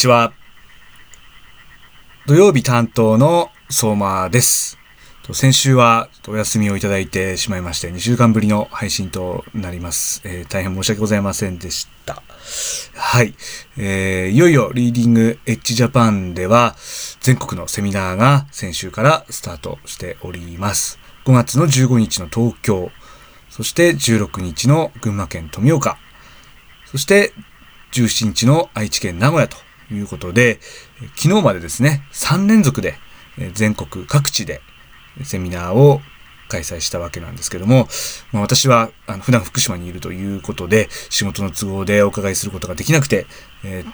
ちは。土曜日担当の相馬です。先週はお休みをいただいてしまいまして、2週間ぶりの配信となります。えー、大変申し訳ございませんでした。はい。えー、いよいよリーディングエッジジャパンでは全国のセミナーが先週からスタートしております。5月の15日の東京、そして16日の群馬県富岡、そして17日の愛知県名古屋ということで、昨日までですね、3連続で全国各地でセミナーを開催したわけなんですけども、まあ、私はあの普段福島にいるということで、仕事の都合でお伺いすることができなくて、えー、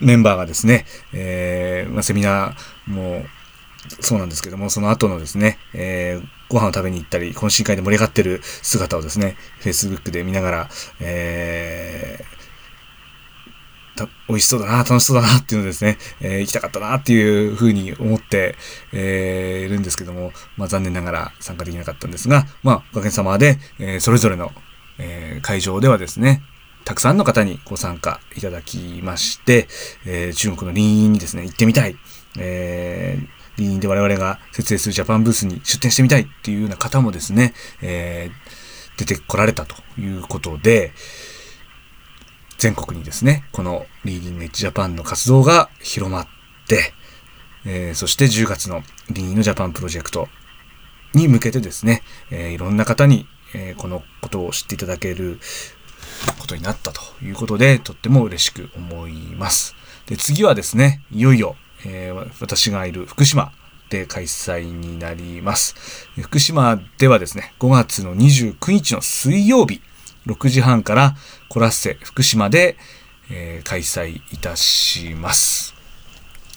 メンバーがですね、えー、まあ、セミナーもそうなんですけども、その後のですね、えー、ご飯を食べに行ったり、懇親会で盛り上がってる姿をですね、Facebook で見ながら、えー、美味しそうだな、楽しそうだなっていうのですね、えー、行きたかったなっていうふうに思って、えー、いるんですけども、まあ残念ながら参加できなかったんですが、まあおかげさまで、えー、それぞれの、えー、会場ではですね、たくさんの方にご参加いただきまして、えー、中国の林院にですね、行ってみたい、えー、林院で我々が設営するジャパンブースに出展してみたいっていうような方もですね、えー、出てこられたということで、全国にですね、このリーディングエッジジャパンの活動が広まって、えー、そして10月のリーディングジャパンプロジェクトに向けてですね、えー、いろんな方に、えー、このことを知っていただけることになったということで、とっても嬉しく思います。で、次はですね、いよいよ、え、私がいる福島で開催になります。福島ではですね、5月の29日の水曜日、6時半からコラッセ福島で、えー、開催いたします。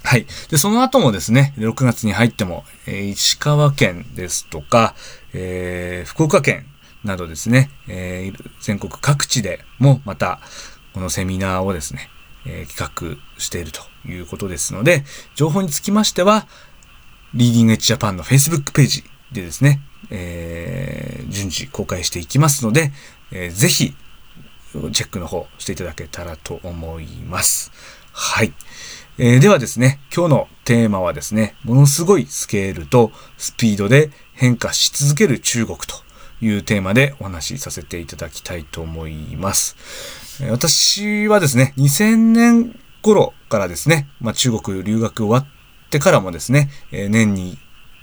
はい。で、その後もですね、6月に入っても、えー、石川県ですとか、えー、福岡県などですね、えー、全国各地でもまた、このセミナーをですね、え、企画しているということですので、情報につきましては、リーディングエッジジャパンの Facebook ページでですね、えー、順次公開していきますので、えー、ぜひ、チェックの方していただけたらと思います。はい。えー、ではですね、今日のテーマはですね、ものすごいスケールとスピードで変化し続ける中国というテーマでお話しさせていただきたいと思います。私はですね、2000年頃からですね、まあ、中国留学終わってからもですね、え年に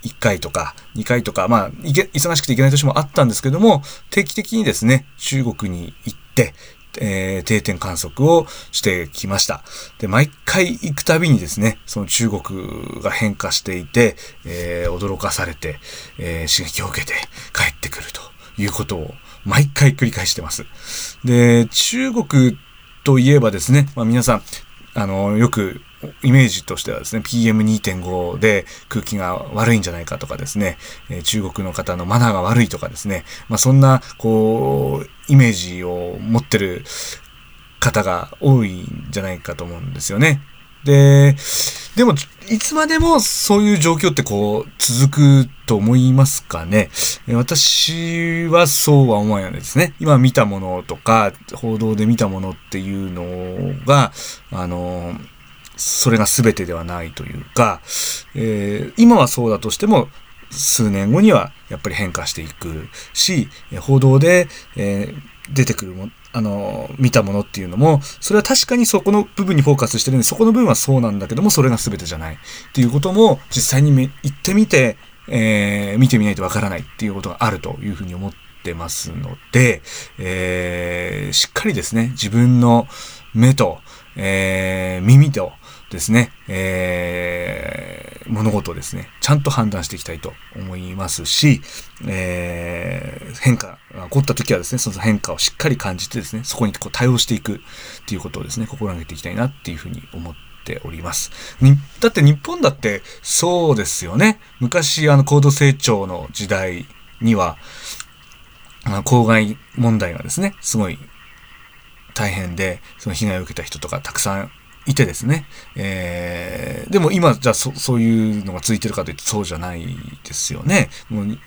1回とか2回とか、まあ、忙しくて行けない年もあったんですけども、定期的にですね、中国に行って、えー、定点観測をしてきました。で、毎回行くたびにですね、その中国が変化していて、えー、驚かされて、えー、刺激を受けて帰ってくるということを毎回繰り返してます。で、中国といえばですね、まあ皆さん、あの、よくイメージとしてはですね、PM2.5 で空気が悪いんじゃないかとかですね、中国の方のマナーが悪いとかですね、まあそんな、こう、イメージを持ってる方が多いんじゃないかと思うんですよね。で、でも、いつまでもそういう状況ってこう、続くと思いますかね？私はそうは思わないですね。今見たものとか、報道で見たものっていうのが、あの、それが全てではないというか、えー、今はそうだとしても、数年後にはやっぱり変化していくし、報道で、えー、出てくるも、あの、見たものっていうのも、それは確かにそこの部分にフォーカスしてるんで、そこの部分はそうなんだけども、それが全てじゃないっていうことも、実際に行ってみて、えー、見てみないとわからないっていうことがあるというふうに思ってますので、えー、しっかりですね、自分の目と、えー、耳と、ですね、えー、物事をですね、ちゃんと判断していきたいと思いますし、えー、変化が起こった時はですね、その変化をしっかり感じてですね、そこにこう対応していくっていうことをですね、心がけていきたいなっていうふうに思っております。に、だって日本だってそうですよね。昔あの高度成長の時代には、あの公害問題がですね、すごい大変で、その被害を受けた人とかたくさんいてですね。えー、でも今、じゃあそそういうのがついてるかというとそうじゃないですよね。もう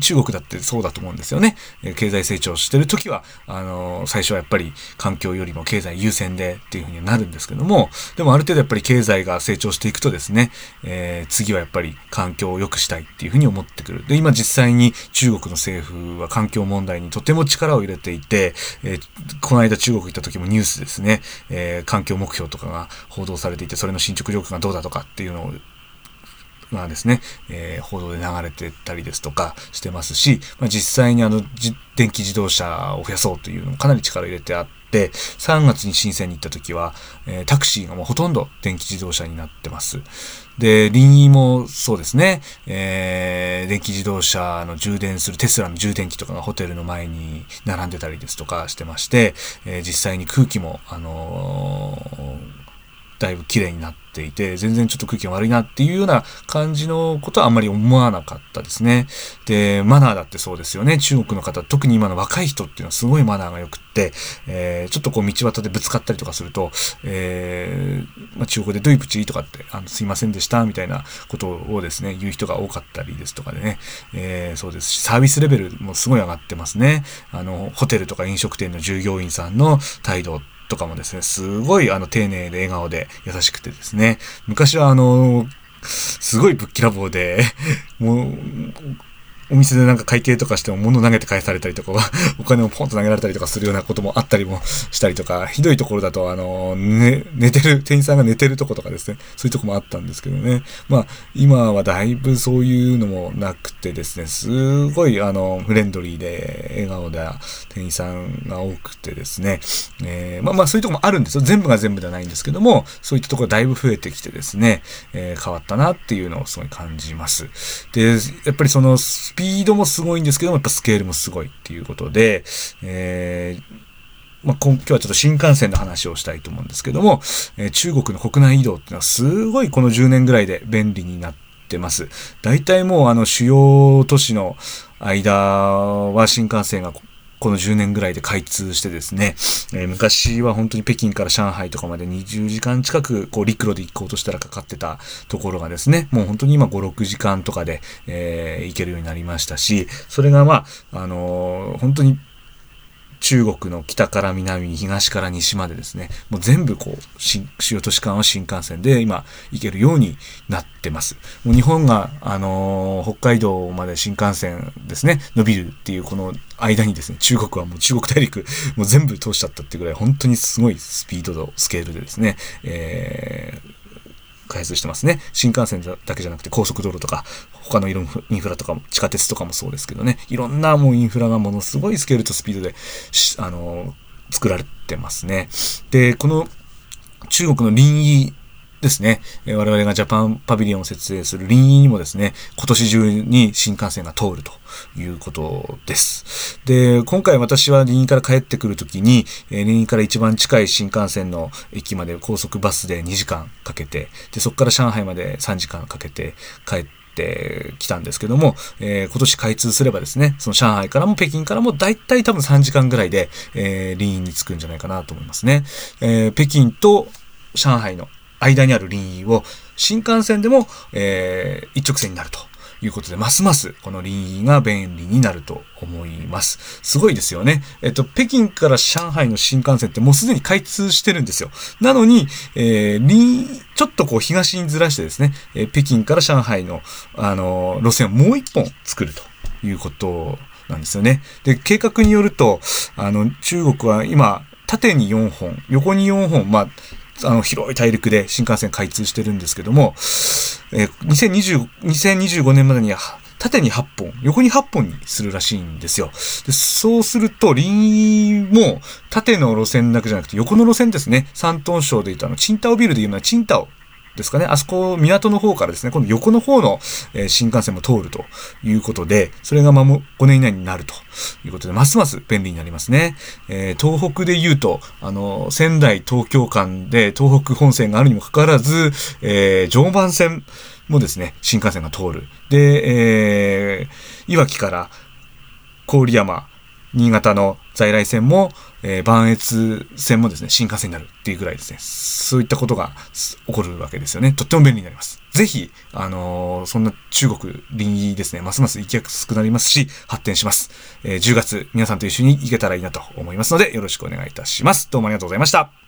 中国だってそうだと思うんですよね。経済成長してる時は、あの、最初はやっぱり環境よりも経済優先でっていうふうになるんですけども、でもある程度やっぱり経済が成長していくとですね、えー、次はやっぱり環境を良くしたいっていうふうに思ってくる。で、今実際に中国の政府は環境問題にとても力を入れていて、えー、この間中国行った時もニュースですね、えー、環境目標とかが報道されていて、それの進捗状況がどうだとかっていうのをがですね、えー、報道で流れてたりですとかしてますし、まあ、実際にあの、電気自動車を増やそうというのもかなり力入れてあって、3月に深センに行った時は、えー、タクシーがもうほとんど電気自動車になってます。で、臨沂もそうですね、えー、電気自動車の充電するテスラの充電器とかがホテルの前に並んでたりですとかしてまして、えー、実際に空気も、あのーだいぶ綺麗になっていて、全然ちょっと空気が悪いなっていうような感じのことはあんまり思わなかったですね。で、マナーだってそうですよね。中国の方、特に今の若い人っていうのはすごいマナーが良くって、えー、ちょっとこう道端でぶつかったりとかすると、えー、まあ、中国でドイプチーとかって、あの、すいませんでした、みたいなことをですね、言う人が多かったりですとかでね、えー、そうですし、サービスレベルもすごい上がってますね。あの、ホテルとか飲食店の従業員さんの態度ってとかもですね、すごいあの丁寧で笑顔で優しくてですね、昔はあの、すごいぶっきらぼうで、もう、お店でなんか会計とかしても物投げて返されたりとか、お金をポンと投げられたりとかするようなこともあったりもしたりとか、ひどいところだと、あの、ね、寝てる、店員さんが寝てるとことかですね、そういうとこもあったんですけどね。まあ、今はだいぶそういうのもなくてですね、すごい、あの、フレンドリーで、笑顔で店員さんが多くてですね、えー、まあまあそういうとこもあるんですよ。全部が全部ではないんですけども、そういったところだいぶ増えてきてですね、えー、変わったなっていうのをすごい感じます。で、やっぱりその、スピードもすごいんですけども、やっぱスケールもすごいっていうことで、えー、まあ、今日はちょっと新幹線の話をしたいと思うんですけども、えー、中国の国内移動っていうのはすごいこの10年ぐらいで便利になってます。大体もうあの主要都市の間は新幹線がこの10年ぐらいで開通してですね、えー、昔は本当に北京から上海とかまで20時間近くこう陸路で行こうとしたらかかってたところがですね、もう本当に今5、6時間とかで、えー、行けるようになりましたし、それがまあ、あのー、本当に中国の北から南に東から西までですね、もう全部こう、主要都市間は新幹線で今行けるようになってます。もう日本が、あのー、北海道まで新幹線ですね、伸びるっていうこの間にですね、中国はもう中国大陸もう全部通しちゃったっていうぐらい本当にすごいスピードとスケールでですね、えー開発してますね。新幹線だけじゃなくて高速道路とか、他のインフラとかも、地下鉄とかもそうですけどね、いろんなもうインフラがものすごいスケールとスピードで、あの、作られてますね。で、この中国の林異ですね、我々がジャパンパビリオンを設営する臨沂にもですね、今年中に新幹線が通るということです。で、今回私は臨沂から帰ってくるときに、臨沂から一番近い新幹線の駅まで高速バスで2時間かけて、で、そこから上海まで3時間かけて帰っててきたんですけども、えー、今年開通すればですね、その上海からも北京からもだいたい多分3時間ぐらいで、えー、臨沂に着くんじゃないかなと思いますね。えー、北京と上海の間にある林沂を新幹線でも、えー、一直線になるということで、ますますこの林沂が便利になると思います。すごいですよね。えっと、北京から上海の新幹線ってもうすでに開通してるんですよ。なのに、えー、林ちょっとこう東にずらしてですね、えー、北京から上海の、あのー、路線をもう一本作るということなんですよね。で、計画によると、あの、中国は今、縦に4本、横に4本、まあ、あの、広い大陸で新幹線開通してるんですけども、えー、2020 2025年までには縦に8本、横に8本にするらしいんですよ。でそうすると、臨も縦の路線だけじゃなくて横の路線ですね。山東省で言うとあの、チンタオビルで言うのはチンタオですかね。あそこ、港の方からですね、今度横の方の、え、新幹線も通るということで、それがまも5年以内になるということで、ますます便利になりますね。えー、東北で言うと、あの、仙台東京間で東北本線があるにもかかわらず、えー、常磐線もですね、新幹線が通る。で、えー、いわきから郡山、新潟の在来線も、えー、磐越線もですね、新幹線になるっていうぐらいですね、そういったことが起こるわけですよね。とっても便利になります。ぜひ、あのー、そんな中国臨ですね、ますます行きやすくなりますし、発展します。えー、10月、皆さんと一緒に行けたらいいなと思いますので、よろしくお願いいたします。どうもありがとうございました。